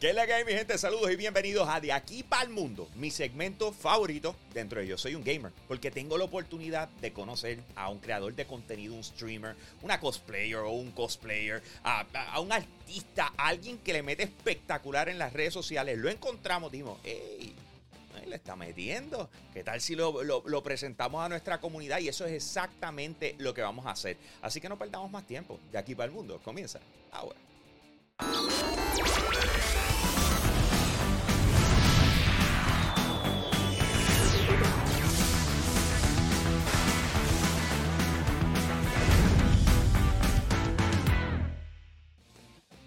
¿Qué es la que hay, mi gente? Saludos y bienvenidos a De Aquí para el Mundo, mi segmento favorito dentro de Yo Soy un Gamer, porque tengo la oportunidad de conocer a un creador de contenido, un streamer, una cosplayer o un cosplayer, a, a un artista, alguien que le mete espectacular en las redes sociales. Lo encontramos, dijimos, hey, le está metiendo. ¿Qué tal si lo, lo, presentamos a nuestra comunidad? Y eso es exactamente lo que vamos a hacer. Así que no perdamos más tiempo. De aquí para el mundo. Comienza ahora.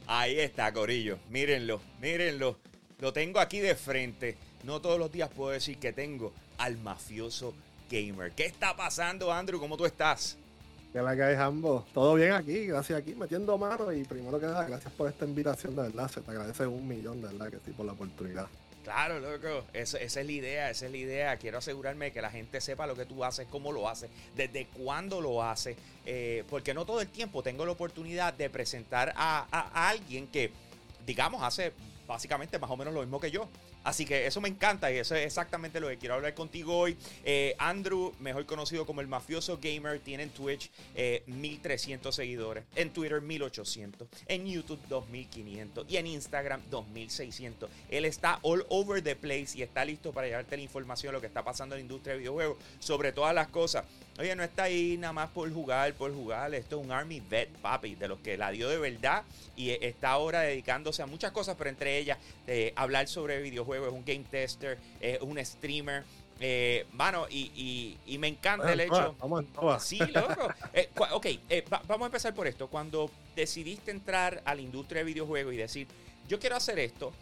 Ahí está, Corillo. Mírenlo, mírenlo. Lo tengo aquí de frente. No todos los días puedo decir que tengo al mafioso gamer. ¿Qué está pasando, Andrew? ¿Cómo tú estás? ¿Qué la que hay, Jambo? Todo bien aquí, gracias aquí, metiendo mano. Y primero que nada, gracias por esta invitación, de verdad. Se te agradece un millón, de verdad, que sí, por la oportunidad. Claro, loco. esa es la idea, esa es la idea. Quiero asegurarme que la gente sepa lo que tú haces, cómo lo haces, desde cuándo lo haces. Eh, porque no todo el tiempo tengo la oportunidad de presentar a, a alguien que, digamos, hace básicamente más o menos lo mismo que yo. Así que eso me encanta y eso es exactamente lo que quiero hablar contigo hoy. Eh, Andrew, mejor conocido como el mafioso gamer, tiene en Twitch 1300 eh, seguidores, en Twitter 1800, en YouTube 2500 y en Instagram 2600. Él está all over the place y está listo para llevarte la información de lo que está pasando en la industria de videojuegos, sobre todas las cosas. Oye, no está ahí nada más por jugar, por jugar. Esto es un Army Vet, papi, de los que la dio de verdad y está ahora dedicándose a muchas cosas, pero entre ellas eh, hablar sobre videojuegos, es un game tester, es un streamer. Eh, mano, y, me encanta el hecho. Vamos, vamos. Sí, loco. Eh, ok, eh, vamos a empezar por esto. Cuando decidiste entrar a la industria de videojuegos y decir, yo quiero hacer esto,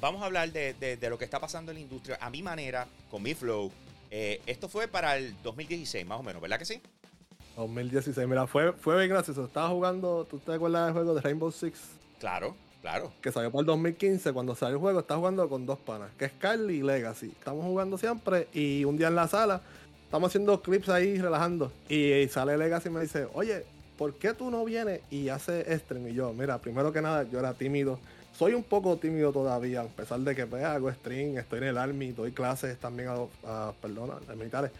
vamos a hablar de, de lo que está pasando en la industria a mi manera, con mi flow, eh, esto fue para el 2016, más o menos, ¿verdad que sí? 2016, mira, fue, fue bien gracioso. Estaba jugando, ¿tú te acuerdas del juego de Rainbow Six? Claro, claro. Que salió para el 2015. Cuando salió el juego, estaba jugando con dos panas, que es Carly y Legacy. Estamos jugando siempre y un día en la sala, estamos haciendo clips ahí relajando. Y, sale Legacy y me dice, oye, ¿por qué tú no vienes y haces stream? Y yo, mira, primero que nada, yo era tímido soy un poco tímido todavía, a pesar de que pues, hago stream, estoy en el army, doy clases también a, perdona, a militares.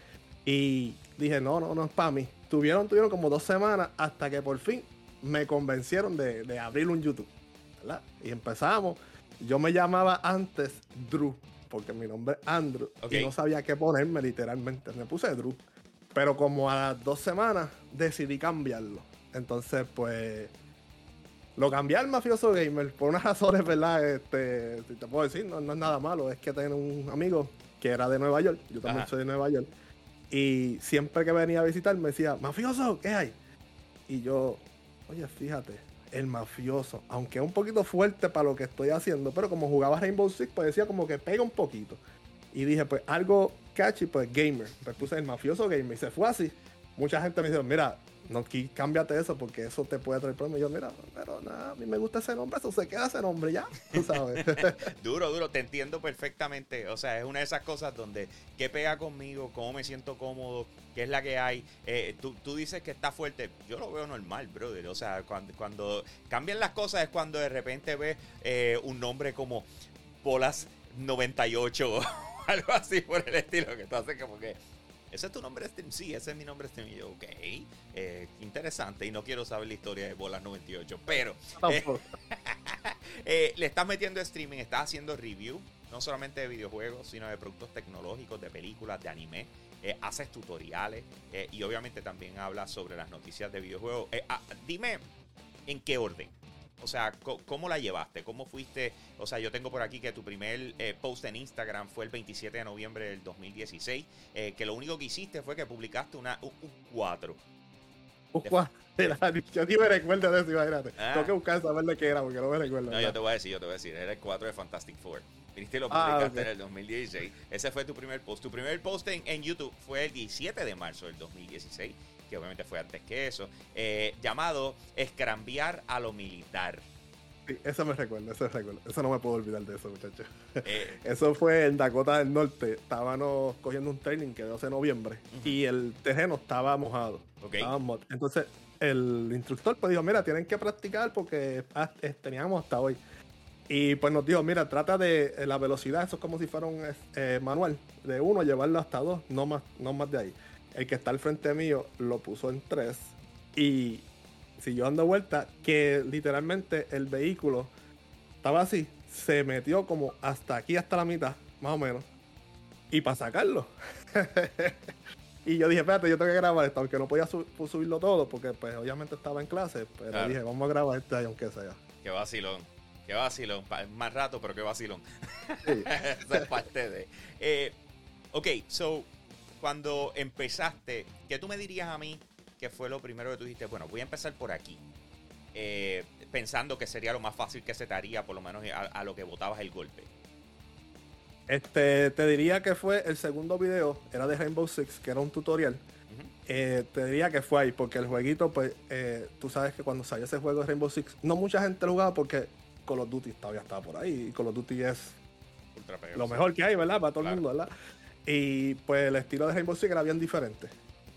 Y dije, no, no, no es para mí. Tuvieron, tuvieron como dos semanas hasta que por fin me convencieron de, abrir un YouTube. ¿verdad? Y empezamos. Yo me llamaba antes Drew, porque mi nombre es Andrew. Y no sabía qué ponerme literalmente. Me puse Drew. Pero como a las dos semanas decidí cambiarlo. Entonces, pues lo cambié al mafioso gamer por unas razones, ¿verdad? Este, si te puedo decir, no, es nada malo. Es que tengo un amigo que era de Nueva York. Yo también soy de Nueva York. Y siempre que venía a visitar me decía, mafioso, ¿qué hay? Y yo, oye, fíjate, el mafioso, aunque es un poquito fuerte para lo que estoy haciendo, pero como jugaba Rainbow Six, pues decía como que pega un poquito. Y dije, pues algo catchy, pues gamer. Pues puse el mafioso gamer y se fue así. Mucha gente me dice, mira, no, cámbiate eso porque eso te puede traer problemas. Y yo, mira, pero nada, a mí me gusta ese nombre, eso se queda ese nombre ya, tú sabes. duro, duro, te entiendo perfectamente. O sea, es una de esas cosas donde, ¿qué pega conmigo? ¿Cómo me siento cómodo? ¿Qué es la que hay? Eh, tú, tú, dices que está fuerte. Yo lo veo normal, brother. O sea, cuando, cuando cambian las cosas es cuando de repente ves eh, un nombre como Polas 98 o algo así por el estilo, que tú haces como que ¿Ese es tu nombre stream? Sí, ese es mi nombre stream. Y yo, ok, eh, interesante. Y no quiero saber la historia de Bolas 98, pero eh, eh, le estás metiendo streaming, estás haciendo review, no solamente de videojuegos, sino de productos tecnológicos, de películas, de anime. haces tutoriales y obviamente también hablas sobre las noticias de videojuegos. Ah, dime en qué orden. O sea, ¿cómo la llevaste? ¿Cómo fuiste? O sea, yo tengo por aquí que tu primer eh, post en Instagram fue el 27 de noviembre del 2016, eh, que lo único que hiciste fue que publicaste una, un 4. Un 4. Yo ni me recuerdo de eso, imagínate. Ah. Tengo que buscar saber de qué era porque no me recuerdo. No, yo te voy a decir, yo te voy a decir. Era el 4 de Fantastic Four. Viniste y lo ah, publicaste en el 2016. Ese fue tu primer post. Tu primer post en, en YouTube fue el 17 de marzo del 2016 que obviamente fue antes que eso, eh, llamado Escrambiar a lo militar. Sí, eso me recuerda, eso me recuerda. Eso no me puedo olvidar de eso, muchachos. Eh, eso fue en Dakota del Norte. Estábamos cogiendo un training que 12 de noviembre y el terreno estaba mojado. Entonces el instructor pues dijo, mira, tienen que practicar porque teníamos hasta hoy. Y pues nos dijo, mira, trata de eh, la velocidad, eso es como si fuera un eh, manual, de uno llevarlo hasta dos, no más, no más de ahí. El que está al frente mío lo puso en tres y siguió dando vuelta, que literalmente el vehículo estaba así, se metió como hasta aquí, hasta la mitad, más o menos, y para sacarlo. y yo dije, espérate, yo tengo que grabar esto, aunque no podía subirlo todo, porque pues obviamente estaba en clase, pero dije, vamos a grabar este aunque sea. Qué vacilón. Qué vacilón. Más rato, pero qué vacilón. Sí. es parte de. Eh, ok, so, cuando empezaste, ¿qué tú me dirías a mí que fue lo primero que tú dijiste? Bueno, voy a empezar por aquí. Eh, pensando que sería lo más fácil que se te haría, por lo menos a, lo que botabas el golpe. Este, te diría que fue el segundo video, era de Rainbow Six, que era un tutorial. Eh, te diría que fue ahí, porque el jueguito, pues, tú sabes que cuando salió ese juego de Rainbow Six, no mucha gente lo jugaba porque Call of Duty todavía estaba por ahí. Y Call of Duty es lo mejor que hay, ¿verdad? Para todo el mundo, ¿verdad? Y pues el estilo de Rainbow Six era bien diferente.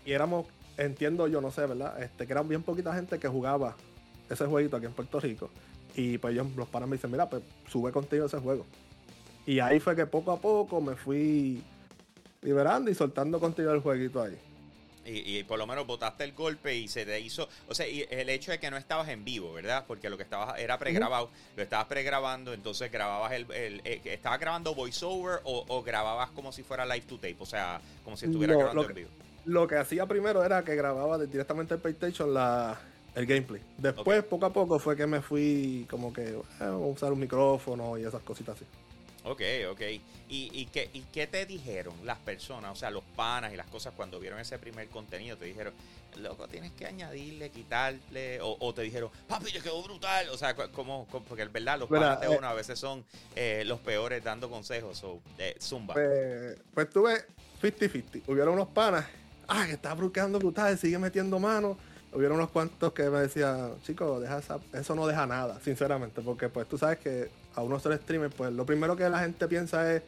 Y éramos, entiendo yo, no sé, ¿verdad? Este, que eran bien poquita gente que jugaba ese jueguito aquí en Puerto Rico. Y pues ellos, los panas me dicen, mira, pues sube contigo ese juego. Y ahí fue que poco a poco me fui liberando y soltando contigo el jueguito ahí. Y, por lo menos botaste el golpe y se te hizo. O sea, y el hecho de que no estabas en vivo, ¿verdad? Porque lo que estabas era pregrabado. Lo estabas pregrabando, entonces grababas el. el, eh, ¿Estabas grabando voiceover o, o, grababas como si fuera live to tape? O sea, como si estuvieras grabando en vivo. Lo que hacía primero era que grababa directamente el PlayStation la, el gameplay. Después, poco a poco, fue que me fui como que a eh, usar un micrófono y esas cositas así. Ok, ok. ¿Y, y, qué, ¿Y qué te dijeron las personas, o sea, los panas y las cosas cuando vieron ese primer contenido? Te dijeron, loco, tienes que añadirle, quitarle, o, te dijeron, papi, te quedó brutal. O sea, como, porque es verdad, los panas de eh, uno a veces son eh, los peores dando consejos, o eh, zumba. Pues, pues tuve 50-50. Hubieron unos panas, ah, que está quedando brutal, sigue metiendo manos hubieron unos cuantos que me decían, chicos, deja eso no deja nada, sinceramente, porque pues tú sabes que a uno ser streamer, pues lo primero que la gente piensa es,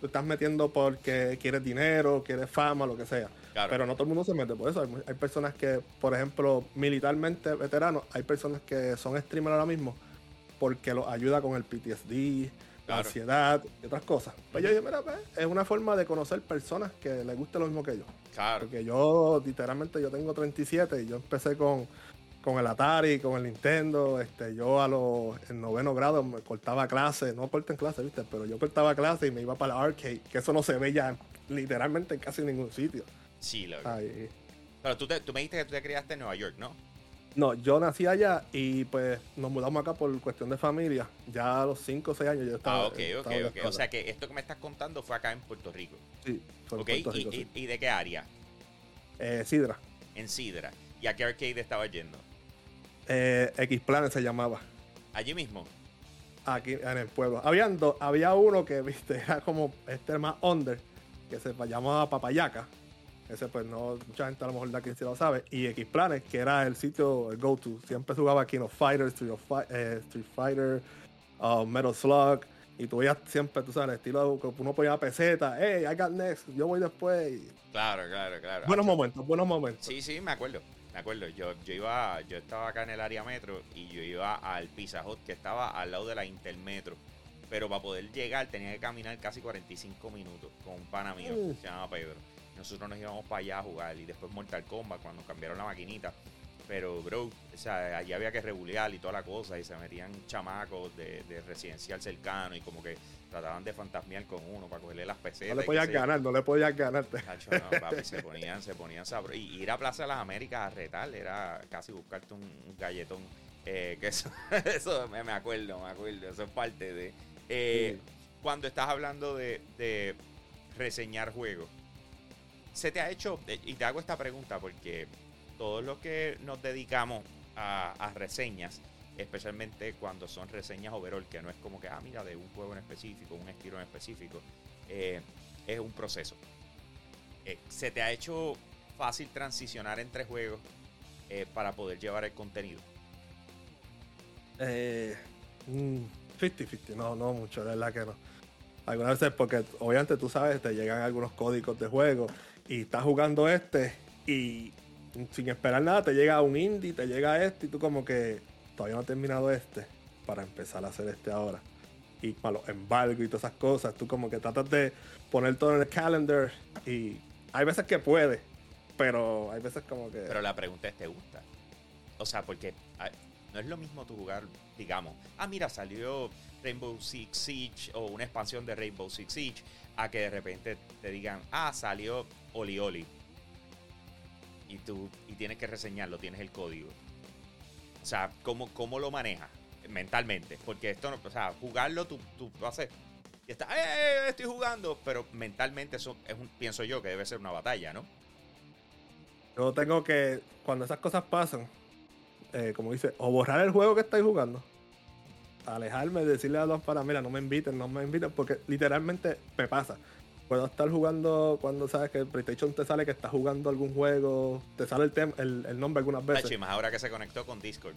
tú estás metiendo porque quieres dinero, quieres fama, lo que sea. Pero no todo el mundo se mete por eso. Hay, personas que, por ejemplo, militarmente veteranos, hay personas que son streamers ahora mismo porque los ayuda con el PTSD, la ansiedad y otras cosas. Pues yo dije, mira, pues, es una forma de conocer personas que les guste lo mismo que yo. Claro. Porque yo, literalmente, yo tengo 37 y yo empecé con, con el Atari, con el Nintendo. Este, yo a los en noveno grado me cortaba clase, no corté en clase, ¿viste? Pero yo cortaba clase y me iba para el arcade, que eso no se ve ya literalmente en casi ningún sitio. Sí, la verdad. Pero tú, tú me dijiste que tú te criaste en Nueva York, ¿no? No, yo nací allá y pues nos mudamos acá por cuestión de familia. Ya a los 5 o 6 años yo estaba. Ah, ok, ok, ok. O sea que esto que me estás contando fue acá en Puerto Rico. Sí, fue en Puerto Rico. ¿Y, ¿Y, de qué área? Eh, Sidra. En Sidra. ¿Y a qué arcade estaba yendo? Eh, X-Planet se llamaba. ¿Allí mismo? Aquí en el pueblo. Habían había uno que, viste, era como este más under, que se llamaba Papayaca ese pues no, mucha gente a lo mejor de aquí sí lo sabe. Y X-Planet, que era el sitio, el go-to. Siempre jugaba King of Fighters, Street, eh, Street Fighter, uh, Metal Slug. Y tú veías siempre, tú sabes, el estilo que uno ponía peseta, hey, I got next, yo voy después. Claro, claro, claro. Buenos momentos, buenos momentos. Sí, sí, me acuerdo. Me acuerdo, yo, yo iba, yo estaba acá en el área metro y yo iba al Pizza Hut que estaba al lado de la Intermetro. Pero para poder llegar tenía que caminar casi 45 minutos con un pana mío, uh. se llama Pedro. Nosotros nos íbamos para allá a jugar y después Mortal Kombat cuando cambiaron la maquinita. Pero, bro, o sea, allí había que regular y toda la cosa y se metían chamacos de, residencial cercano y como que trataban de fantasmear con uno para cogerle las pesetas. No le podías ganar, no le podías ganar. no, papi, se ponían, se ponían sabros. Y ir a Plaza de las Américas a retar era casi buscarte un, galletón. Eh, que eso, eso me, acuerdo, me acuerdo. Eso es parte de. Eh, cuando estás hablando de, de reseñar juegos, se te ha hecho, eh, y te hago esta pregunta porque todos los que nos dedicamos a, reseñas, especialmente cuando son reseñas overall, que no es como que, ah, mira, de un juego en específico, un estilo en específico, eh, es un proceso. Eh, ¿Se te ha hecho fácil transicionar entre juegos para poder llevar el contenido? 50-50, mm, no, no mucho, de verdad que no. Algunas veces porque obviamente tú sabes, te llegan algunos códigos de juego y estás jugando este y sin esperar nada te llega un indie, te llega este y tú como que todavía no he terminado este para empezar a hacer este ahora. y para los embargos y todas esas cosas. Tú como que tratas de poner todo en el calendar y hay veces que puede, pero hay veces como que... Pero la pregunta es, ¿te gusta? O sea, porque ah, no es lo mismo tu jugar, digamos, ah, mira, salió Rainbow Six Siege o una expansión de Rainbow Six Siege, a que de repente te digan, ah, salió Oli Oli. Y tú y tienes que reseñarlo, tienes el código. O sea, ¿cómo, cómo lo manejas mentalmente? Porque esto no, o sea, jugarlo tú, tú haces y está, ¡eh, estoy jugando! Pero mentalmente eso es un, pienso yo que debe ser una batalla, ¿no? Yo tengo que, cuando esas cosas pasan, eh, como dice, o borrar el juego que estáis jugando, alejarme, decirle a los para, mira, no me inviten, no me inviten, porque literalmente me pasa. Puedo estar jugando cuando sabes que el PlayStation te sale que estás jugando algún juego, te sale el, el, el nombre algunas veces. más ahora que se conectó con Discord.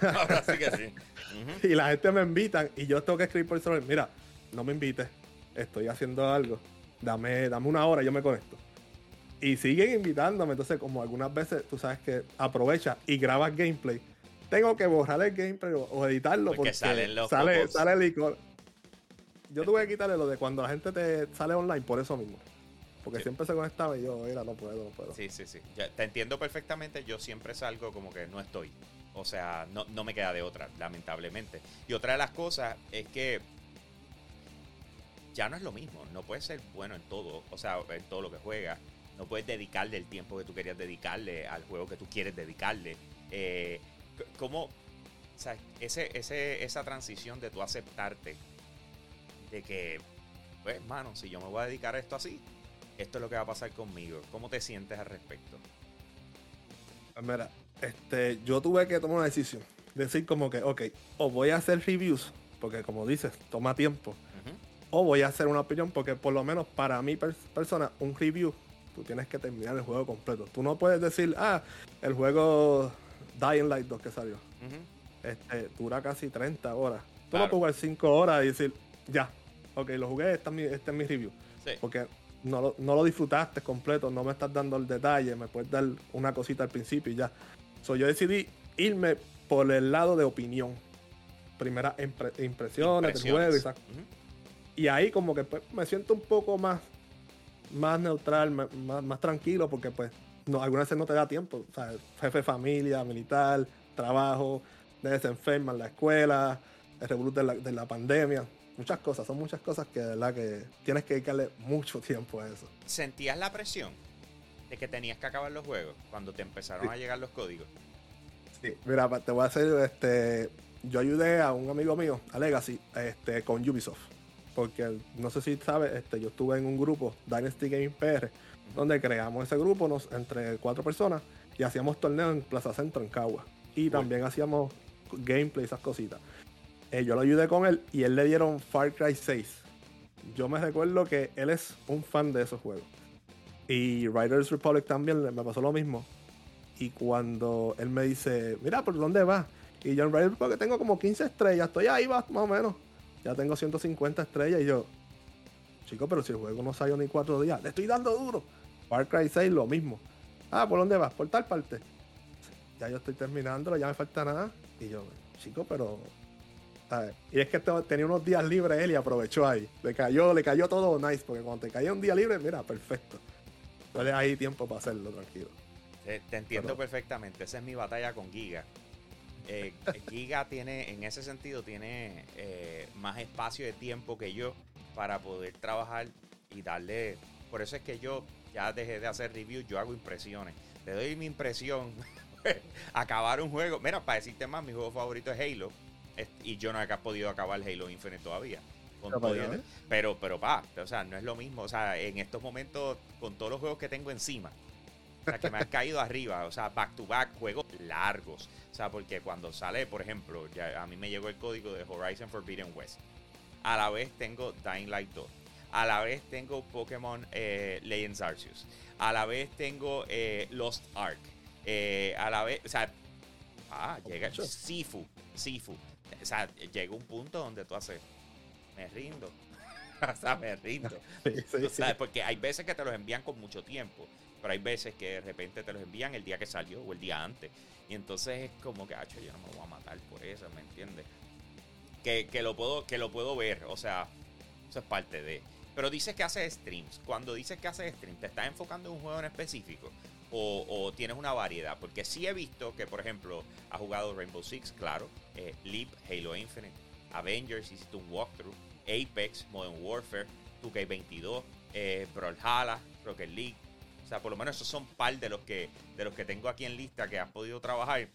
ahora sí que sí. Y la gente me invita y yo tengo que escribir por eso, mira, no me invites, estoy haciendo algo, dame, dame una hora, yo me conecto. Y siguen invitándome, entonces como algunas veces tú sabes que aprovechas y grabas gameplay, tengo que borrar el gameplay o, editarlo porque, sale, sale el icono. Yo tuve que quitarle lo de cuando la gente te sale online por eso mismo. Porque siempre se conectaba y yo, mira, no puedo, no puedo. Sí, sí, sí. te entiendo perfectamente. Yo siempre salgo como que no estoy. O sea, no, no me queda de otra, lamentablemente. Y otra de las cosas es que ya no es lo mismo. No puedes ser bueno en todo, o sea, en todo lo que juegas. No puedes dedicarle el tiempo que tú querías dedicarle al juego que tú quieres dedicarle. Eh, ¿Cómo, o sea, ese, ese, esa transición de tú aceptarte de que, pues, hermano, si yo me voy a dedicar a esto así, esto es lo que va a pasar conmigo. ¿Cómo te sientes al respecto? Pues mira, este, yo tuve que tomar una decisión. Decir como que, ok, o voy a hacer reviews, porque como dices, toma tiempo o voy a hacer una opinión porque por lo menos para mi persona, un review, tú tienes que terminar el juego completo. Tú no puedes decir, ah, el juego Dying Light 2 que salió. este, dura casi 30 horas. Tú no puedes jugar 5 horas y decir, ya, ok, lo jugué, es mi, este es mi review. Porque no lo, no lo disfrutaste completo, no me estás dando el detalle, me puedes dar una cosita al principio y ya. So, yo decidí irme por el lado de opinión. Primeras impresiones, del juego y y ahí como que pues, me siento un poco más, más neutral, más, más, tranquilo, porque pues no, algunas veces no te da tiempo. O sea, jefe familia, militar, trabajo, de enferma en la escuela, el revolut de la, de la pandemia. Muchas cosas, son muchas cosas que de verdad que tienes que dedicarle mucho tiempo a eso. ¿Sentías la presión de que tenías que acabar los juegos cuando te empezaron a llegar los códigos? Sí, mira, te voy a hacer, este, yo ayudé a un amigo mío, a Legacy, este, con Ubisoft porque no sé si sabes, este, yo estuve en un grupo, Dynasty Game PR, donde creamos ese grupo nos, entre cuatro personas y hacíamos torneos en Plaza Centro, en Cagua. Y también hacíamos gameplay, esas cositas. Eh, yo lo ayudé con él y él le dieron Far Cry 6. Yo me recuerdo que él es un fan de esos juegos. Y Riders Republic también me pasó lo mismo. Y cuando él me dice, mira, ¿por dónde vas? Y yo en Riders Republic tengo como 15 estrellas, estoy ahí, más o menos ya tengo 150 estrellas y yo, chico, pero si el juego no salió ni cuatro días, le estoy dando duro. Far Cry 6 lo mismo. Ah, ¿por dónde vas? Por tal parte. Ya yo estoy terminándolo, ya me falta nada. Y yo, chico, pero. Y es que tenía unos días libres él y aprovechó ahí. Le cayó, le cayó todo nice, porque cuando te caía un día libre, mira, perfecto. Tienes ahí tiempo para hacerlo, tranquilo. Te, entiendo perfectamente. Esa es mi batalla con Giga. Eh, Giga tiene, en ese sentido, tiene eh, más espacio de tiempo que yo para poder trabajar y darle. Por eso es que yo ya dejé de hacer reviews, yo hago impresiones. Te doy mi impresión. acabar un juego. Mira, para decirte más, mi juego favorito es Halo. Y yo no he podido acabar Halo Infinite todavía. pero, pero, pa, o sea, no es lo mismo. O sea, en estos momentos, con todos los juegos que tengo encima, o sea, que me han caído arriba. O sea, back to back, juegos largos. O sea, porque cuando sale, por ejemplo, ya a mí me llegó el código de Horizon Forbidden West. A la vez tengo Dying Light 2. A la vez tengo Pokémon eh, Legends Arceus. A la vez tengo eh, Lost Ark. Eh, a la vez, o sea, ah, llega Sifu. Sifu. O sea, llega un punto donde tú haces, me rindo. o sea, me rindo. sea, porque hay veces que te los envían con mucho tiempo. Pero hay veces que de repente te los envían el día que salió o el día antes. Y entonces es como que, hacho, yo no me voy a matar por eso, ¿me entiendes? que, que lo puedo, que lo puedo ver, o sea, eso es parte de. Pero dices que haces streams. Cuando dices que haces streams, ¿te estás enfocando en un juego en específico? O, tienes una variedad? Porque sí he visto que, por ejemplo, ha jugado Rainbow Six, claro, eh, Leap, Halo Infinite, Avengers, hiciste un walkthrough, Apex, Modern Warfare, 2K22, eh, Brawlhalla, Rocket League. O sea, por lo menos esos son par de los que, de los que tengo aquí en lista que has podido trabajar.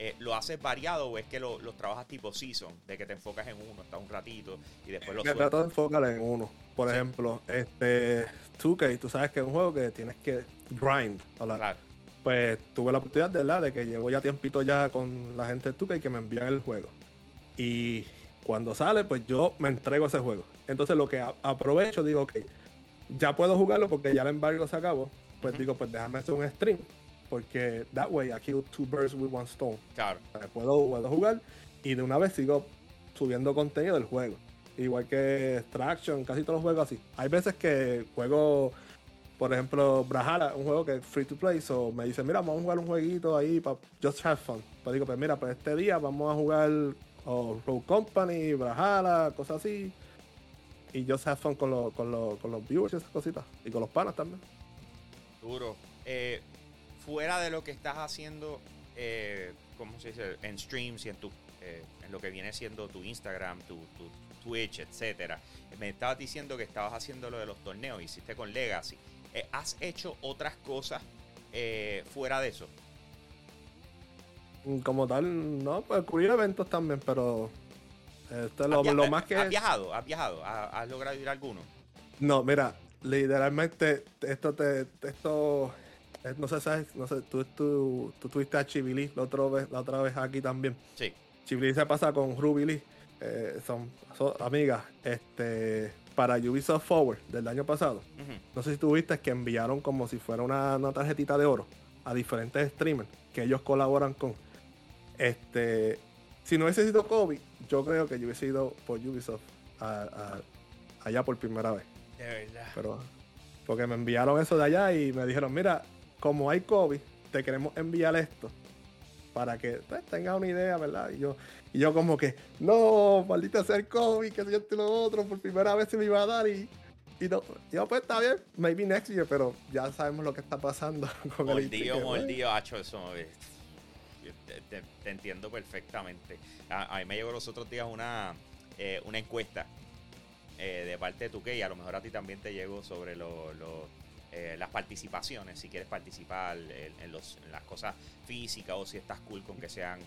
Eh, ¿Lo haces variado o es que los trabajas tipo season? De que te enfocas en uno, estás un ratito y después lo Me trato de enfocar en uno. Por ejemplo, este 2K, tú sabes que es un juego que tienes que grind. Claro. Pues tuve la oportunidad de, ¿verdad? de que llevo ya tiempito ya con la gente de 2K que me envían el juego. Y cuando sale, pues yo me entrego a ese juego. Entonces lo que aprovecho, digo, ok, ya puedo jugarlo porque ya el embargo se acabó. Pues digo, pues déjame hacer un stream porque that way I kill two birds with one stone. Claro. puedo, puedo jugar y de una vez sigo subiendo contenido del juego. Igual que Extraction, casi todos los juegos así. Hay veces que juego, por ejemplo, Brawlhalla, un juego que es free to play, so me dice, mira, vamos a jugar un jueguito ahí para just have fun. Pues digo, pues mira, pues este día vamos a jugar Road Company, Brawlhalla, cosas así. Y just have fun con, con, con los viewers y esas cositas. Y con los panas también. Duro. Eh, fuera de lo que estás haciendo, eh, ¿cómo se dice? En streams y en tu eh, en lo que viene siendo tu Instagram, tu, Twitch, etcétera. Me estabas diciendo que estabas haciendo lo de los torneos, hiciste con Legacy. Eh, ¿Has hecho otras cosas fuera de eso? Mm, como tal, no, pues cubrir eventos también, pero este, lo, más que. ¿Has viajado? ¿Has viajado? ¿Has, logrado ir a alguno? No, mira, literalmente, esto te. Esto no sé, ¿sabes? No sé, tú, tú, tú tuviste a Chivili la otra vez, la otra vez aquí también. Sí. Chivili se pasa con Ruby Lee. Eh, son, amigas. Este, para Ubisoft Forward del año pasado. No sé si tuviste que enviaron como si fuera una, tarjetita de oro a diferentes streamers que ellos colaboran con. Este, si no hubiese sido Kobe, yo creo que yo hubiese ido por Ubisoft allá por primera vez. De verdad. Pero, porque me enviaron eso de allá y me dijeron, mira, como hay COVID, te queremos enviar esto para que pues, tengas una idea, ¿verdad? Y yo, y yo como que, no, maldita sea el COVID, que yo y lo otro, por primera vez se me iba a dar y, y no, yo pues está bien, maybe next year, pero ya sabemos lo que está pasando con mordido, el Mordido, hacho, eso, te, te, entiendo perfectamente. A, mí me llegó los otros días una, eh, una encuesta eh, de parte de tu que y a lo mejor a ti también te llegó sobre los eh, las participaciones, si quieres participar en, los, las cosas físicas o si estás cool con que sean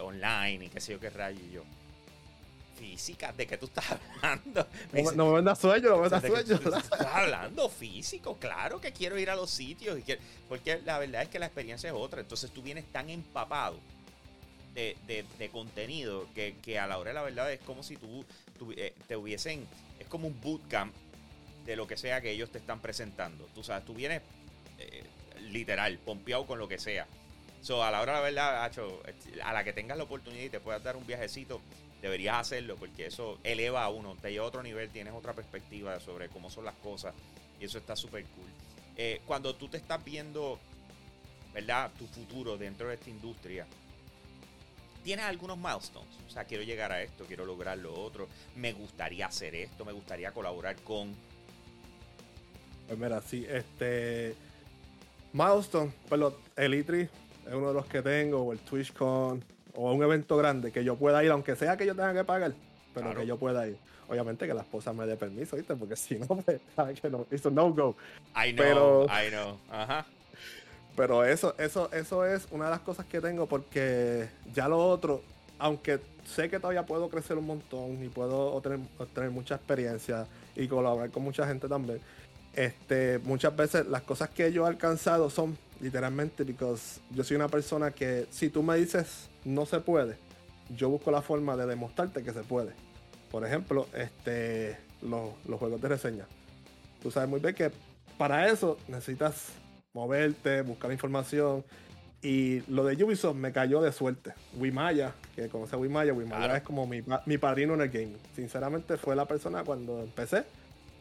online y qué sé yo qué rayo y yo. Física, ¿de qué tú estás hablando? no, me vendas sueño, no me vendas sueño. estás hablando físico, claro que quiero ir a los sitios. Y porque la verdad es que la experiencia es otra. Entonces tú vienes tan empapado de, de, contenido que, que, a la hora de la verdad es como si tú, eh, te hubiesen. Es como un bootcamp de lo que sea que ellos te están presentando. Tú sabes, tú vienes eh, literal, pompeado con lo que sea. So, a la hora la verdad, a la que tengas la oportunidad y te puedas dar un viajecito, deberías hacerlo porque eso eleva a uno, te lleva a otro nivel, tienes otra perspectiva sobre cómo son las cosas y eso está súper cool. Eh, cuando tú te estás viendo, ¿verdad? Tu futuro dentro de esta industria, tienes algunos milestones. O sea, quiero llegar a esto, quiero lograr lo otro, me gustaría hacer esto, me gustaría colaborar con pues mira, sí, este. Milestone, pero el E3 es uno de los que tengo, o el TwitchCon, o un evento grande que yo pueda ir, aunque sea que yo tenga que pagar, pero que yo pueda ir. Obviamente que la esposa me dé permiso, ¿viste? Porque si no, pues, que no, it's a no-go. I know, pero, I know. Ajá. Pero eso, eso, eso es una de las cosas que tengo porque ya lo otro, aunque sé que todavía puedo crecer un montón y puedo tener mucha experiencia y colaborar con mucha gente también, este, muchas veces las cosas que yo he alcanzado son literalmente porque yo soy una persona que si tú me dices no se puede, yo busco la forma de demostrarte que se puede. Por ejemplo, este, los, juegos de reseña. Tú sabes muy bien que para eso necesitas moverte, buscar información. Y lo de Ubisoft me cayó de suerte. Wimaya, que conoce a Wimaya, Wimaya es como mi, mi padrino en el gaming. Sinceramente fue la persona cuando empecé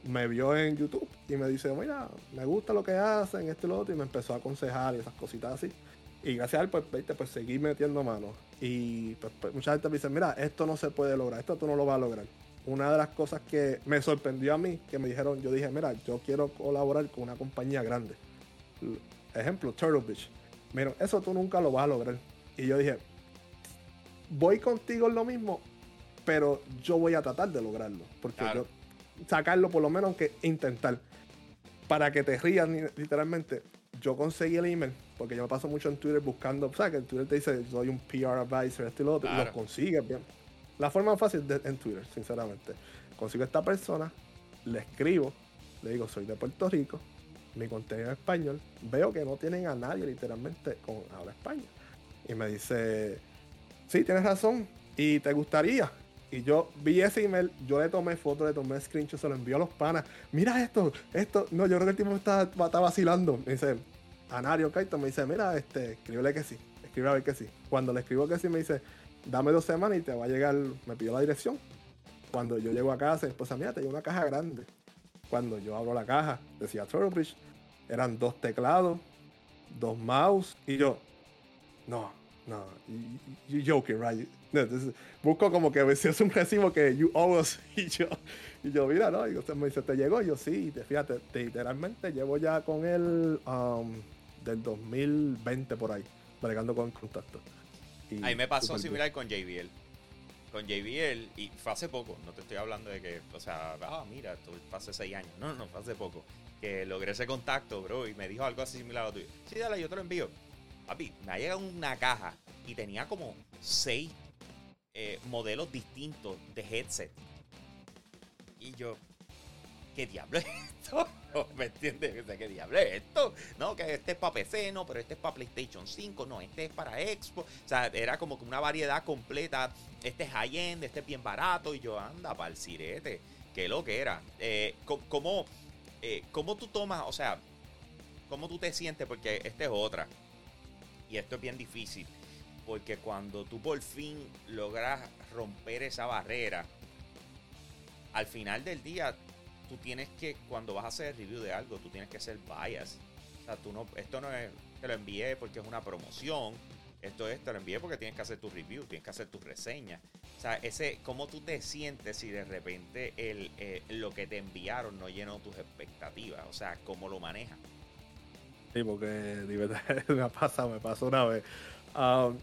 me vio en YouTube y me dice, mira, me gusta lo que hacen, esto y lo otro, y me empezó a aconsejar y esas cositas así. Y gracias a él, pues, ¿viste? pues seguí metiendo manos. Y pues, pues, mucha gente me dice, mira, esto no se puede lograr, esto tú no lo vas a lograr. Una de las cosas que me sorprendió a mí, que me dijeron, yo dije, mira, yo quiero colaborar con una compañía grande. Ejemplo, Turtle Beach. Mira, eso tú nunca lo vas a lograr. Y yo dije, voy contigo en lo mismo, pero yo voy a tratar de lograrlo. Porque yo, sacarlo por lo menos, aunque intentar. Para que te rías literalmente, yo conseguí el email, porque yo me paso mucho en Twitter buscando, o sea, que en Twitter te dice, soy un PR advisor, este y lo otro, y lo consigues bien. La forma más fácil de, en Twitter, sinceramente. Consigo a esta persona, le escribo, le digo, soy de Puerto Rico, mi contenido en español, veo que no tienen a nadie literalmente con habla español. Y me dice, sí, tienes razón, y te gustaría. Y yo vi ese email, yo le tomé foto, le tomé screenshot, se lo envió a los panas. Mira esto, esto. No, yo creo que el tipo está, está vacilando. Me dice, Anario Kaito me dice, mira, este, escríbele que sí. Escribe a ver que sí. Cuando le escribo que sí, me dice, dame dos semanas y te va a llegar, me pidió la dirección. Cuando yo llego a casa, esposa, mira, te llevo una caja grande. Cuando yo abro la caja, decía Bridge, eran dos teclados, dos mouse, y yo, no, no, you, joking, right? busco como que si es un recibo que you owe us, y yo, y yo, mira, ¿no? Y usted me dice, ¿te llegó? Y yo, sí, te, fíjate, literalmente llevo ya con él um, del 2020 por ahí, bregando con contacto. Y Ahí me pasó similar con JBL. Con JBL, y fue hace poco, no te estoy hablando de que, o sea, ah, mira, fue hace seis años. No, no, fue hace poco. Que logré ese contacto, bro, y me dijo algo así similar a tuyo. Sí, dale, yo te lo envío. Papi, me ha llegado una caja y tenía como seis eh, modelos distintos de headset. Y yo, ¿qué diablo es esto? ¿Me entiendes? ¿Qué diablo es esto? No, que este es para PC, no, pero este es para PlayStation 5, no, este es para Xbox. O sea, era como que una variedad completa. Este es high-end, este es bien barato. Y yo, anda, para el sirete. Qué lo que era. Eh, ¿cómo, eh, ¿Cómo tú tomas, o sea, cómo tú te sientes? Porque esta es otra. Y esto es bien difícil. Porque cuando tú por fin logras romper esa barrera, al final del día, tú tienes que, cuando vas a hacer review de algo, tú tienes que ser bias. O sea, tú no, esto no es, te lo envié porque es una promoción. Esto es, te lo envié porque tienes que hacer tu review, tienes que hacer tu reseña. O sea, ese, ¿cómo tú te sientes si de repente el, eh, lo que te enviaron no llenó tus expectativas? O sea, ¿cómo lo manejas? Sí, porque de verdad me ha pasado, me pasó una vez. Um,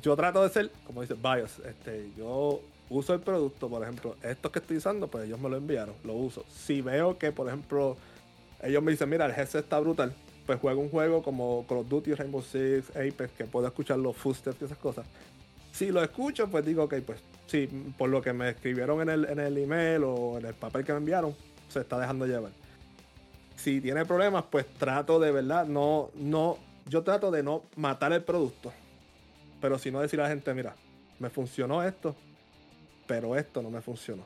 yo trato de ser, como dice, bias. Este, yo uso el producto, por ejemplo, estos que estoy usando, pues ellos me lo enviaron, lo uso. Si veo que, por ejemplo, ellos me dicen, mira, el headset está brutal, pues juego un juego como Call of Duty, Rainbow Six, Apex, que puedo escuchar los footsteps y esas cosas. Si lo escucho, pues digo, ok, pues sí, por lo que me escribieron en el, en el email o en el papel que me enviaron, se está dejando llevar. Si tiene problemas, pues trato de verdad, no, no, yo trato de no matar el producto pero si no decir a la gente, mira, me funcionó esto, pero esto no me funcionó.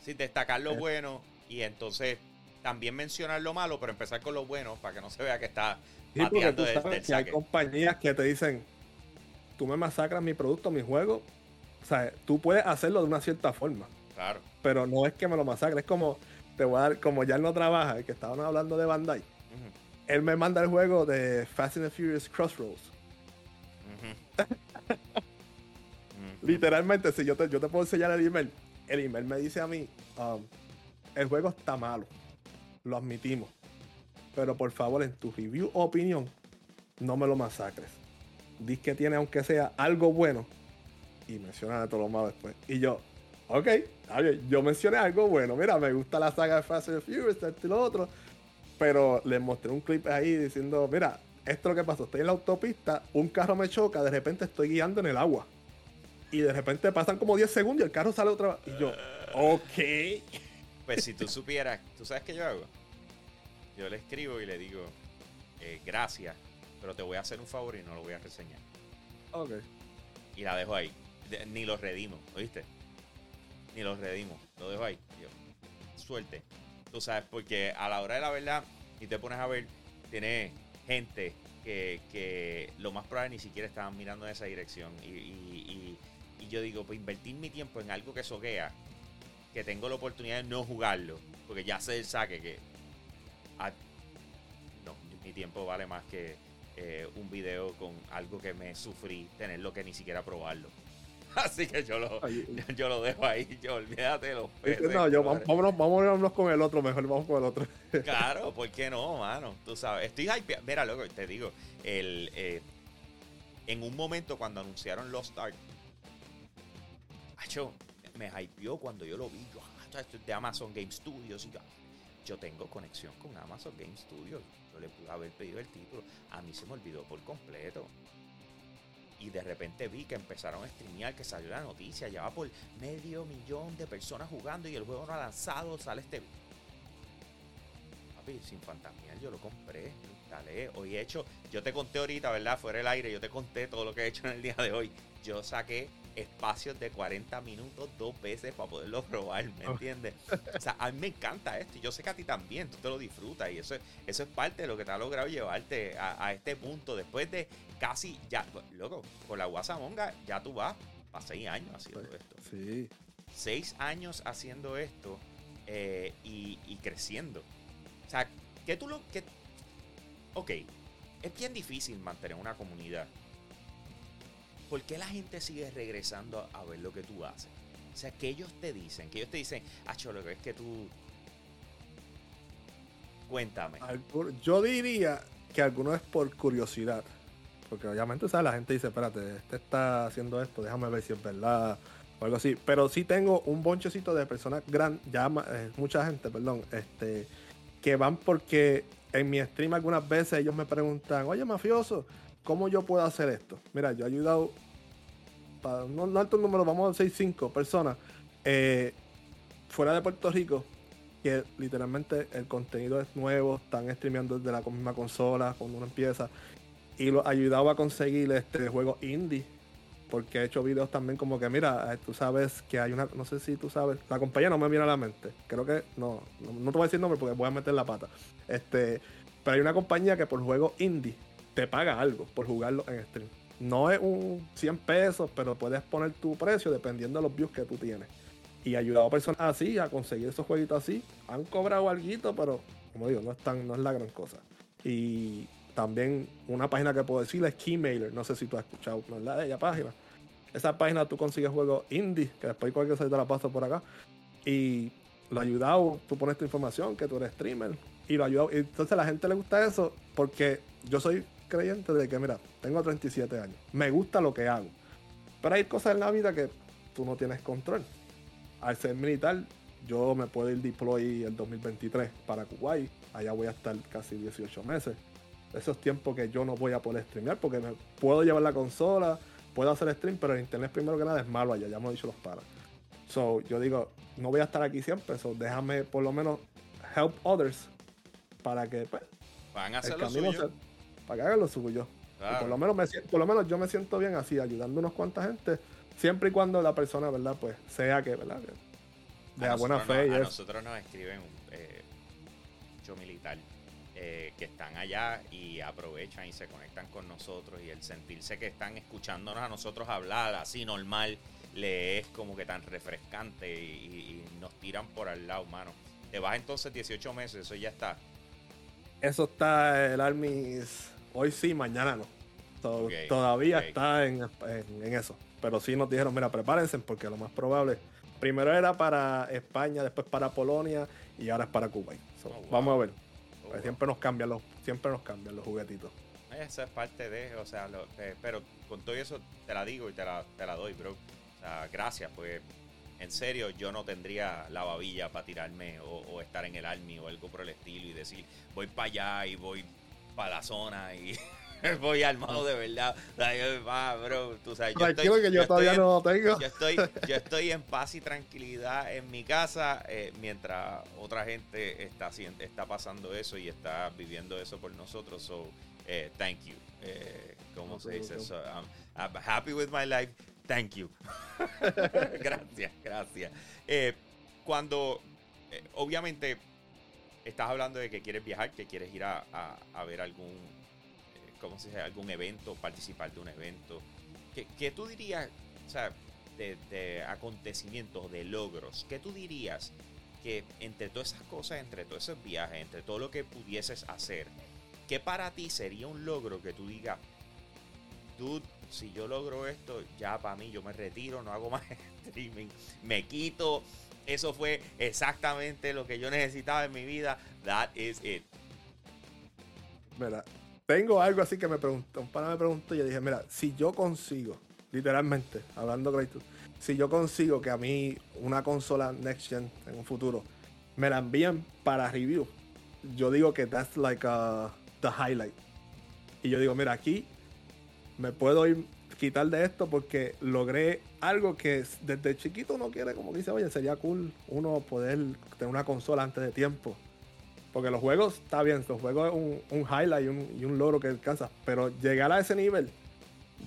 Sí, destacar lo eh. bueno y entonces también mencionar lo malo, pero empezar con lo bueno para que no se vea que está pateando sí, Hay compañías que te dicen, tú me masacras mi producto, mi juego. O sea, tú puedes hacerlo de una cierta forma. Claro. Pero no es que me lo masacres, es como, te voy a dar, como ya él no trabaja, que estaban hablando de Bandai. Él me manda el juego de Fast and Furious Crossroads Literalmente, si yo te, yo te puedo enseñar el email, el email me dice a mí, um, el juego está malo, lo admitimos, pero por favor en tu review o opinión, no me lo masacres. Diz que tiene aunque sea algo bueno y menciona de todo lo malo después. Y yo, ok, yo mencioné algo bueno, mira, me gusta la saga de Fast and Furious, esto y lo otro, pero le mostré un clip ahí diciendo, mira, esto es lo que pasó. Estoy en la autopista, un carro me choca, de repente estoy guiando en el agua. Y de repente pasan como 10 segundos y el carro sale otra vez. Y yo, ok. Pues si tú supieras, ¿tú sabes qué yo hago? Yo le escribo y le digo, eh, gracias, pero te voy a hacer un favor y no lo voy a reseñar. Ok. Y la dejo ahí. ni los redimo, ¿oíste? Ni los redimo. Lo dejo ahí. Yo, suerte. Tú sabes, porque a la hora de la verdad, y te pones a ver, tiene gente que, lo más probable ni siquiera estaban mirando en esa dirección. Y, yo digo, pues invertir mi tiempo en algo que soquea, que tengo la oportunidad de no jugarlo, porque ya sé el saque que... Ah, no, mi tiempo vale más que, eh, un video con algo que me sufrí tenerlo que ni siquiera probarlo. Así que yo lo, yo lo dejo ahí. Yo olvídate los peces. No, yo, vámonos, vámonos con el otro, mejor vamos con el otro. Claro, ¿por qué no, mano? Tú sabes, estoy hypeado. Mira, loco, te digo, el, eh, en un momento cuando anunciaron Lost Ark, yo, me hypeó cuando yo lo vi. Yo, ah, esto es de Amazon Game Studios. Y yo, yo tengo conexión con Amazon Game Studios. Yo le pude haber pedido el título. A mí se me olvidó por completo y de repente vi que empezaron a streamear, que salió la noticia, ya va por medio millón de personas jugando y el juego no ha lanzado, sale este... Papi, sin fantasmial yo lo compré, instalé, hoy he hecho, yo te conté ahorita, ¿verdad? Fuera el aire, yo te conté todo lo que he hecho en el día de hoy. Yo saqué espacios de 40 minutos dos veces para poderlo probar, ¿me entiendes? O sea, a mí me encanta esto y yo sé que a ti también, tú te lo disfrutas y eso, eso es parte de lo que te ha logrado llevarte a, este punto después de casi, ya, loco, con la Guasamonga ya tú vas a seis años haciendo pues, esto. Sí. Seis años haciendo esto eh, y, y, creciendo. O sea, que tú lo... que Ok, es bien difícil mantener una comunidad ¿por qué la gente sigue regresando a, ver lo que tú haces? O sea, que ellos te dicen, que ellos te dicen, ah, cholo, es que tú. Cuéntame. Yo diría que alguno es por curiosidad. Porque obviamente, ¿sabes? La gente dice, espérate, este está haciendo esto, déjame ver si es verdad o algo así. Pero sí tengo un bonchecito de personas grandes, ya eh, mucha gente, perdón, este, que van porque en mi stream algunas veces ellos me preguntan, oye, mafioso, ¿cómo yo puedo hacer esto? Mira, yo he ayudado, para no, alto número, vamos a decir 5 personas, eh, fuera de Puerto Rico, que literalmente el contenido es nuevo, están streameando desde la misma consola cuando uno empieza, y lo ayudaba a conseguir este juego indie, porque he hecho videos también como que, mira, eh, tú sabes que hay una, no sé si tú sabes, la compañía no me viene a la mente, creo que, no, no, te voy a decir nombre porque voy a meter la pata, este, pero hay una compañía que por juego indie te paga algo por jugarlo en stream. No es un 100 pesos, pero puedes poner tu precio dependiendo de los views que tú tienes. Y ayudado a personas así a conseguir esos jueguitos así. Han cobrado algo, pero como digo, no es, tan, no es la gran cosa. Y también una página que puedo decir es Keymailer. No sé si tú has escuchado, ¿no la de ella página? Esa página tú consigues juegos indie, que después cualquier cosa te la paso por acá. Y lo ayudado, tú pones tu información, que tú eres streamer. Y lo ayudado. Entonces a la gente le gusta eso porque yo soy creyente de que, mira, tengo 37 años, me gusta lo que hago, pero hay cosas en la vida que tú no tienes control. Al ser militar, yo me puedo ir deploy el 2023 para Kuwait, allá voy a estar casi 18 meses. Esos tiempos que yo no voy a poder streamear porque me puedo llevar la consola, puedo hacer stream, pero el internet primero que nada es malo allá, ya hemos dicho los paras. So, yo digo, no voy a estar aquí siempre, so déjame por lo menos help others para que pues, van a hacer lo suyo para que hagan lo suyo. Por, lo menos me, por lo menos yo me siento bien así, ayudando a unos cuantas gente, siempre y cuando la persona, ¿verdad? Pues sea que, ¿verdad? de la buena fe. a nosotros nos escriben eh, mucho militar eh, que están allá y aprovechan y se conectan con nosotros y el sentirse que están escuchándonos a nosotros hablar así normal le es como que tan refrescante y, y nos tiran por al lado, mano. Te vas entonces 18 meses, eso ya está. Eso está el Army Hoy sí, mañana no. todavía está en, eso. Pero sí nos dijeron, mira, prepárense porque lo más probable, primero era para España, después para Polonia y ahora es para Cuba. Oh, vamos a ver. Oh, pues siempre nos cambian los, siempre nos cambian los juguetitos. Esa es parte de, o sea, eh, pero con todo eso te la digo y te la, te la doy, bro. O sea, gracias, pues en serio, yo no tendría la babilla para tirarme o, estar en el army o algo por el estilo y decir, voy para allá y voy para la zona y voy armado de verdad. Bro, tú sabes, yo estoy, que yo, todavía no lo tengo. Yo estoy, yo estoy en paz y tranquilidad en mi casa eh, mientras otra gente está, está pasando eso y está viviendo eso por nosotros. So, eh, thank you. Eh, ¿Cómo se dice? So, I'm happy with my life Thank you. gracias, gracias. Eh, cuando, eh, obviamente, estás hablando de que quieres viajar, que quieres ir a, ver algún, eh, ¿cómo se dice? Algún evento, participar de un evento. ¿Qué, tú dirías, o sea, de, de, acontecimientos, de logros, qué tú dirías que entre todas esas cosas, entre todos esos viajes, entre todo lo que pudieses hacer, ¿qué para ti sería un logro que tú digas, dude, si yo logro esto, ya para mí yo me retiro, no hago más streaming, me quito. Eso fue exactamente lo que yo necesitaba en mi vida. That is it. Mira, tengo algo así que me preguntó, un pana me preguntó y yo dije, mira, si yo consigo, literalmente, hablando claro, si yo consigo que a mí una consola Next Gen en un futuro me la envíen para review, yo digo que that's like a, the highlight. Y yo digo, mira, aquí me puedo ir quitar de esto porque logré algo que desde chiquito uno quiere, como dice, oye, sería cool uno poder tener una consola antes de tiempo. Porque los juegos, está bien, los juegos es un, un highlight y un, y un, logro que alcanzas, pero llegar a ese nivel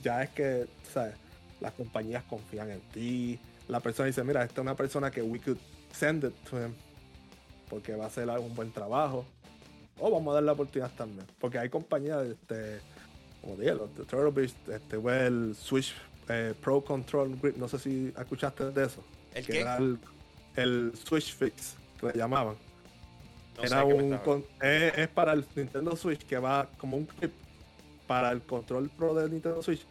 ya es que, ¿sabes? Las compañías confían en ti. La persona dice, mira, esta es una persona que we could send it to him porque va a hacer un buen trabajo. O vamos a dar la oportunidad también. Porque hay compañías, este, como dije, los de Turtle Beach, este, el Switch eh, Pro Control Grip, no sé si escuchaste de eso. ¿El que qué? Era el, el, Switch Fix, que le llamaban. No era un, con, es, es, para el Nintendo Switch que va como un clip para el control pro del Nintendo Switch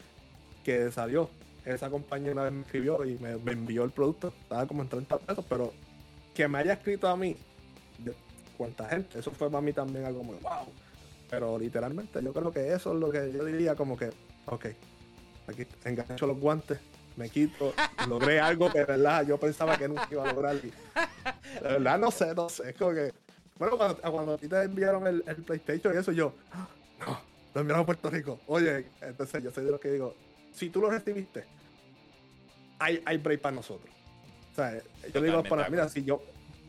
que salió. Esa compañía una vez me escribió y me, me envió el producto. Estaba como en 30 pesos, pero que me haya escrito a mí de cuánta gente. Eso fue para mí también algo muy wow. Pero literalmente yo creo que eso es lo que yo diría como que, ok, aquí engancho los guantes, me quito, logré algo que de verdad yo pensaba que nunca iba a lograr. Y, de verdad no sé, no sé, es como que, bueno, cuando, cuando a ti te enviaron el, el PlayStation y eso, yo, no, lo enviaron a Puerto Rico. Oye, entonces yo soy de los que digo, si tú lo recibiste, hay, hay break para nosotros. O sea, yo Totalmente digo, para, mira, si yo,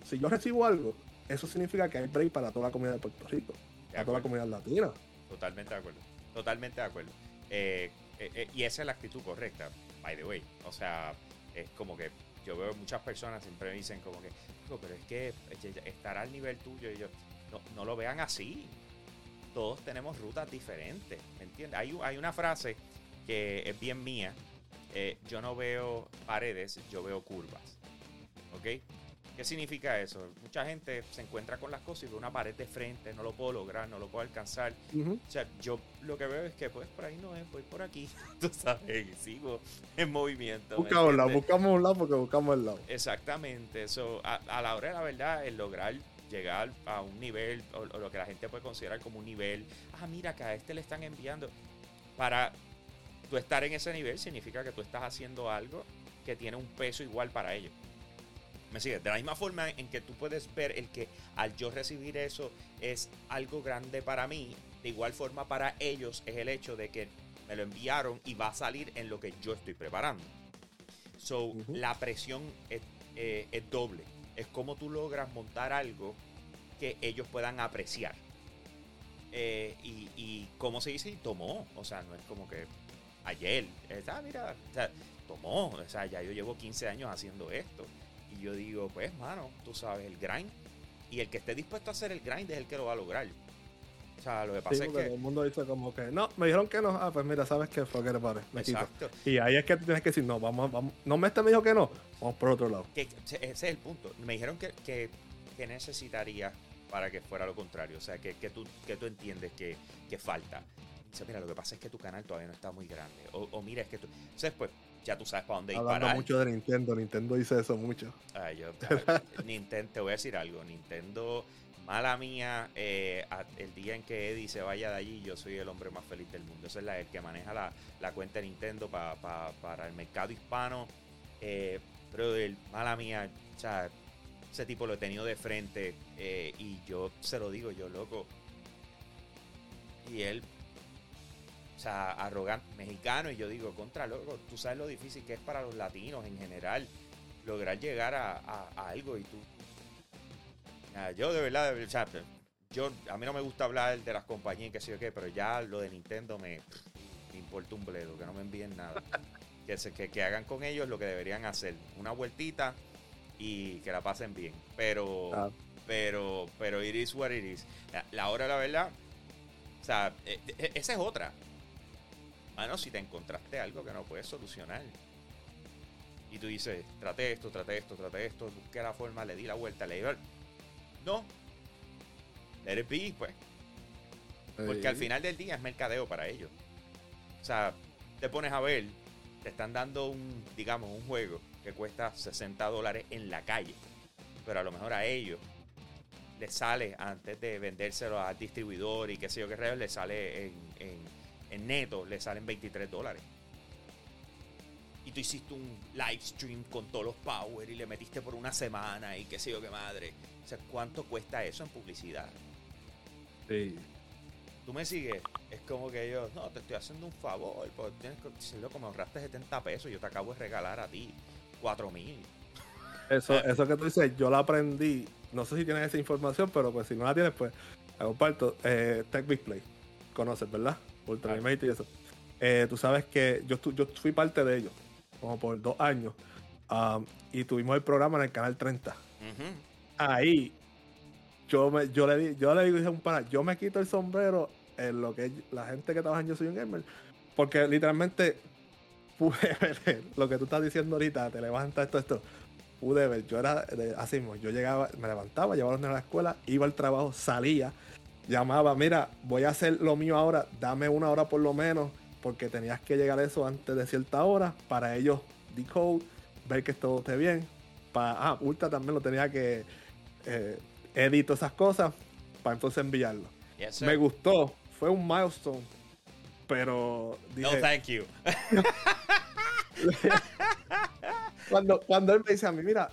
si yo recibo algo, eso significa que hay break para toda la comunidad de Puerto Rico, para toda la comunidad latina. Totalmente de acuerdo, totalmente de acuerdo. Eh, eh, eh, y esa es la actitud correcta, by the way. O sea, es como que yo veo muchas personas siempre me dicen como que, pero es que estará al nivel tuyo y yo, no, no lo vean así. Todos tenemos rutas diferentes, ¿me entiendes? Hay, hay una frase que es bien mía. Yo no veo paredes, yo veo curvas. ¿Ok? ¿Qué significa eso? Mucha gente se encuentra con las cosas y ve una pared de frente, no lo puedo lograr, no lo puedo alcanzar. Uh -huh. O sea, yo lo que veo es que pues por ahí no es, voy por aquí. Tú sabes, sigo en movimiento. Buscamos un lado, buscamos un lado porque buscamos el lado. Exactamente. Eso, a, a, la hora de la verdad, el lograr llegar a un nivel, o, o, lo que la gente puede considerar como un nivel, ah, mira, que a este le están enviando. Para tú estar en ese nivel significa que tú estás haciendo algo que tiene un peso igual para ellos. ¿Me sigues? De la misma forma en que tú puedes ver el que al yo recibir eso es algo grande para mí, de igual forma para ellos es el hecho de que me lo enviaron y va a salir en lo que yo estoy preparando. So, uh -huh. la presión es, eh, es, doble. Es como tú logras montar algo que ellos puedan apreciar. Eh, y, y como se dice, tomó. O sea, no es como que ayer. Ah, mira, o sea, tomó. O sea, ya yo llevo 15 años haciendo esto. Y yo digo, pues, mano, tú sabes, el grind. Y el que esté dispuesto a hacer el grind es el que lo va a lograr. O sea, lo que pasa sí, es que. El mundo dice como que, no, me dijeron que no. Ah, pues mira, sabes que fue que le pare. Me Exacto. Quito. Y ahí es que tienes que decir, no, vamos, vamos. No me este me dijo que no, vamos por otro lado. Que, ese es el punto. Me dijeron que, que, que necesitaría para que fuera lo contrario. O sea, que, que, tú, que tú entiendes que, que falta. Dice, mira, lo que pasa es que tu canal todavía no está muy grande. O, o mira, es que tú. O sea, pues ya tú sabes para dónde Hablando parar. mucho de Nintendo, Nintendo dice eso mucho. Ay, yo, Nintendo, te voy a decir algo, Nintendo, mala mía, eh, el día en que Eddie se vaya de allí, yo soy el hombre más feliz del mundo. Ese es la, el que maneja la, la cuenta de Nintendo pa, pa, para el mercado hispano. Eh, pero el, mala mía, o sea, ese tipo lo he tenido de frente eh, y yo se lo digo, yo loco. Y él o sea, arrogante, mexicano, y yo digo, contra loco, tú sabes lo difícil que es para los latinos en general lograr llegar a, a, a algo y tú. Yo de verdad, o sea, yo, a mí no me gusta hablar de las compañías, que sé yo qué, pero ya lo de Nintendo me, me importa un bledo, que no me envíen nada. que, se, que, que hagan con ellos lo que deberían hacer, una vueltita y que la pasen bien. Pero, ah. pero, pero it is what it is. La, la hora, la verdad, o sea, e, e, esa es otra. Mano, si te encontraste algo que no puedes solucionar y tú dices, trate esto, trate esto, trate esto, busqué la forma, le di la vuelta, le di No. Let it be, pues. Porque al final del día es mercadeo para ellos. O sea, te pones a ver, te están dando un, digamos, un juego que cuesta 60 dólares en la calle. Pero a lo mejor a ellos les sale, antes de vendérselo al distribuidor y qué sé yo qué rayos, le sale en, en, neto, le salen 23 dólares. Y tú hiciste un live stream con todos los power y le metiste por una semana y qué sé yo qué madre. O sea, ¿cuánto cuesta eso en publicidad? Sí. Tú me sigues, es como que yo, no, te estoy haciendo un favor, porque tienes que, si lo me ahorraste 70 pesos, yo te acabo de regalar a ti 4 mil. Eso, eso que tú dices, yo lo aprendí no sé si tienes esa información, pero pues si no la tienes, pues la comparto. Eh, Tech Big Play. Conoces, ¿verdad? Ultra y eso. Eh, tú sabes que yo, yo fui parte de ellos, como por dos años. Um, y tuvimos el programa en el canal 30. Ahí yo me, yo le yo le dije a un pana, yo me quito el sombrero en lo que la gente que trabaja en Yo Soy un Gamer. Porque literalmente pude ver lo que tú estás diciendo ahorita, te levantas esto, esto pude ver. Yo era así mismo. Yo llegaba, me levantaba, llevaba los niños a la escuela, iba al trabajo, salía, llamaba, mira, voy a hacer lo mío ahora, dame una hora por lo menos, porque tenías que llegar a eso antes de cierta hora para ellos decode, ver que todo esté bien. Para, ah, Ultra también lo tenía que eh, edito esas cosas para entonces enviarlo. me gustó, fue un milestone, pero no, thank you. cuando, cuando él me dice a mí, mira,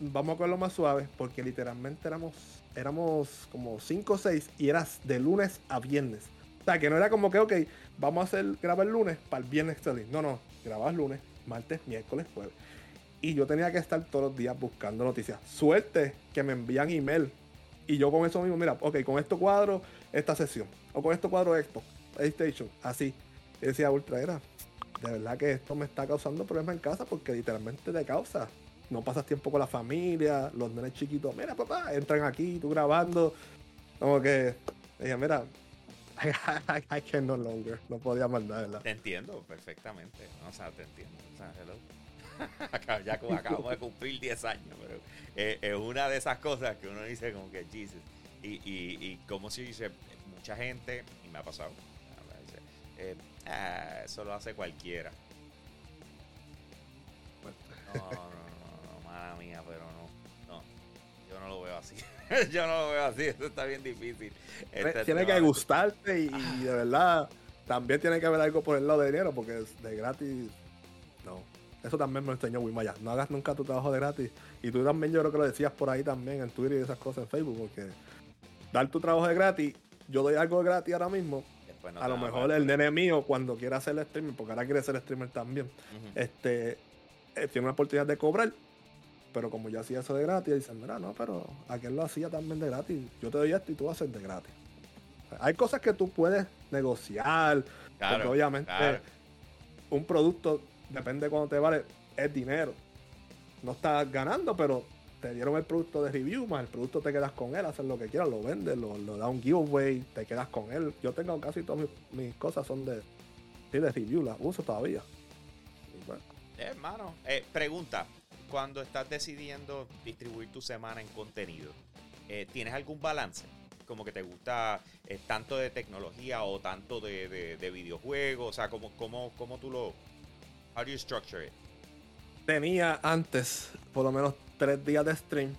vamos a cogerlo más suave, porque literalmente éramos, éramos como 5 o 6 y eras de lunes a viernes. O sea, que no era como que, ok, vamos a hacer, grabar el lunes para el viernes salir. No, no, grabas lunes, martes, miércoles, jueves. Y yo tenía que estar todos los días buscando noticias. Suerte que me envían email. Y yo con eso mismo, mira, ok, con esto cuadro esta sesión. O con esto cuadro esto, PlayStation, así. Decía Ultra, era de verdad que esto me está causando problemas en casa porque literalmente te causa. No pasas tiempo con la familia, los nenes chiquitos, mira papá, entran aquí, tú grabando. Como que, dije, mira, I, can no longer, no podía mandar, ¿verdad? Te entiendo perfectamente, o sea, te entiendo. O sea, hello. ya acabamos de cumplir 10 años, pero eh, es una de esas cosas que uno dice como que Jesus. Y, y, y como si dice, mucha gente, y me ha pasado, eh, ah, eso lo hace cualquiera. No, no, mala mía, pero no. No, yo no lo veo así. yo no lo veo así, eso está bien difícil. Este tiene que gustarte y, de verdad también tiene que haber algo por el lado de dinero, porque de gratis, no. Eso también me lo enseñó Wimaya. No hagas nunca tu trabajo de gratis. Y tú también, yo creo que lo decías por ahí también en Twitter y esas cosas en Facebook, porque dar tu trabajo de gratis, yo doy algo de gratis ahora mismo, a lo mejor el nene mío, cuando quiera hacer el streaming, porque ahora quiere ser streamer también, este eh, tiene una oportunidad de cobrar. Pero como yo hacía eso de gratis, dicen, mira, no, pero aquel lo hacía también de gratis. Yo te doy esto y tú vas a hacer de gratis. Hay cosas que tú puedes negociar. porque obviamente un producto, depende de cuánto te vale, es dinero. No estás ganando, pero te dieron el producto de review, más el producto te quedas con él, haces lo que quieras, lo vendes, lo, da un giveaway, te quedas con él. Yo tengo casi todas mis, cosas son de, de review, las uso todavía. Hermano, eh, pregunta, cuando estás decidiendo distribuir tu semana en contenido, eh, ¿tienes algún balance? Como que te gusta eh, tanto de tecnología o tanto de, de, videojuegos, o sea, ¿cómo, cómo, cómo tú lo... How do you structure it? Tenía antes, por lo menos tres días de stream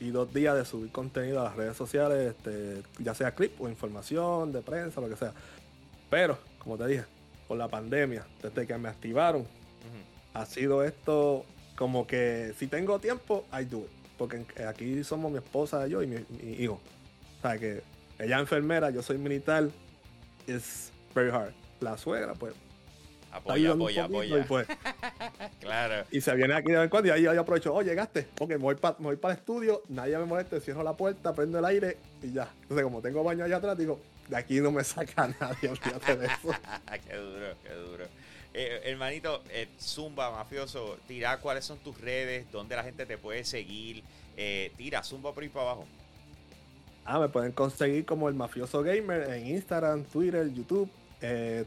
y dos días de subir contenido a las redes sociales, este, ya sea clip o información de prensa, lo que sea. Pero, como te dije, por la pandemia, desde que me activaron, ha sido esto como que si tengo tiempo, I do it. Porque aquí somos mi esposa, yo y mi, hijo. O sea que ella es enfermera, yo soy militar. It's very hard. La suegra, pues Apoya, apoya, apoya. Y, pues, claro. Y se viene aquí de vez en cuando y ahí yo aprovecho, oh, llegaste, ok, me voy para el estudio, nadie me moleste, cierro la puerta, prendo el aire y ya. Entonces, como tengo baño allá atrás, digo, de aquí no me saca nadie, olvídate de eso. qué duro, qué duro. Eh, hermanito, eh, Zumba, mafioso, tira cuáles son tus redes, dónde la gente te puede seguir. Eh, tira, Zumba por ahí para abajo. Ah, me pueden conseguir como el mafioso gamer en Instagram, Twitter, YouTube,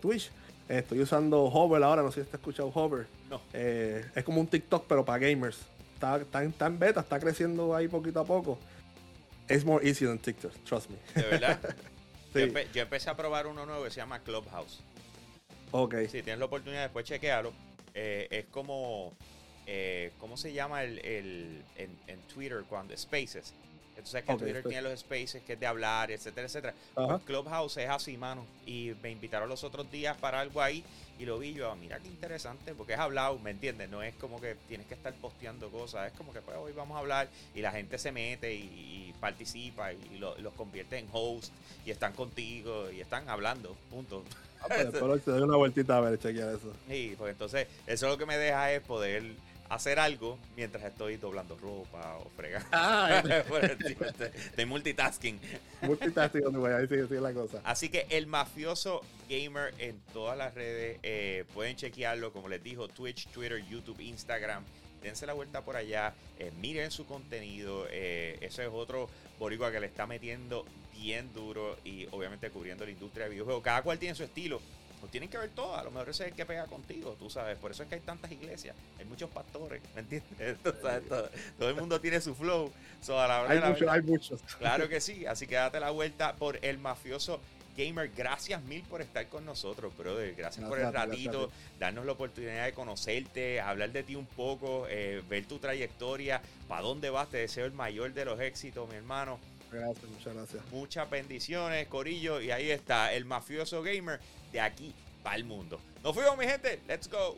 Twitch. Estoy usando Hover ahora, no sé si te has escuchado Hover. No. Eh, es como un TikTok, pero para gamers. Está, está, en beta, está creciendo ahí poquito a poco. Es more easy than TikTok, trust me. ¿De verdad? Yo, empecé a probar uno nuevo que se llama Clubhouse. Ok. Si tienes la oportunidad, después chequealo. Eh, es como. Eh, ¿Cómo se llama el, en, Twitter cuando Spaces? Entonces que Twitter tiene los spaces que es de hablar, etcétera, etcétera. Pues Clubhouse es así, mano. Y me invitaron los otros días para algo ahí y lo vi yo, ah, mira qué interesante, porque es hablado, ¿me entiendes? No es como que tienes que estar posteando cosas, es como que pues hoy vamos a hablar y la gente se mete y, participa y los convierte en host y están contigo y están hablando, punto. Ah, pues, pero te doy una vueltita a ver, chequear eso. Sí, pues entonces eso lo que me deja es poder hacer algo mientras estoy doblando ropa o fregando. Ah, de multitasking. Multitasking, voy a decir, la cosa. Así que el mafioso gamer en todas las redes eh, pueden chequearlo, como les dijo, Twitch, Twitter, YouTube, Instagram. Dense la vuelta por allá, eh, miren su contenido. Eh, eso es otro boricua que le está metiendo bien duro y obviamente cubriendo la industria de videojuegos. Cada cual tiene su estilo tienen que ver todo. A lo mejor ese es el que pega contigo, tú sabes. Por eso es que hay tantas iglesias. Hay muchos pastores, ¿me entiendes? Todo, el mundo tiene su flow. hay, muchos, Claro que sí. Así que date la vuelta por el mafioso Gamer, gracias mil por estar con nosotros, brother. Gracias, por el ratito, darnos la oportunidad de conocerte, hablar de ti un poco, eh, ver tu trayectoria, para dónde vas. Te deseo el mayor de los éxitos, mi hermano. Gracias, muchas gracias. Muchas bendiciones, Corillo. Y ahí está, el mafioso gamer de aquí para el mundo. Nos fuimos, mi gente. Let's go.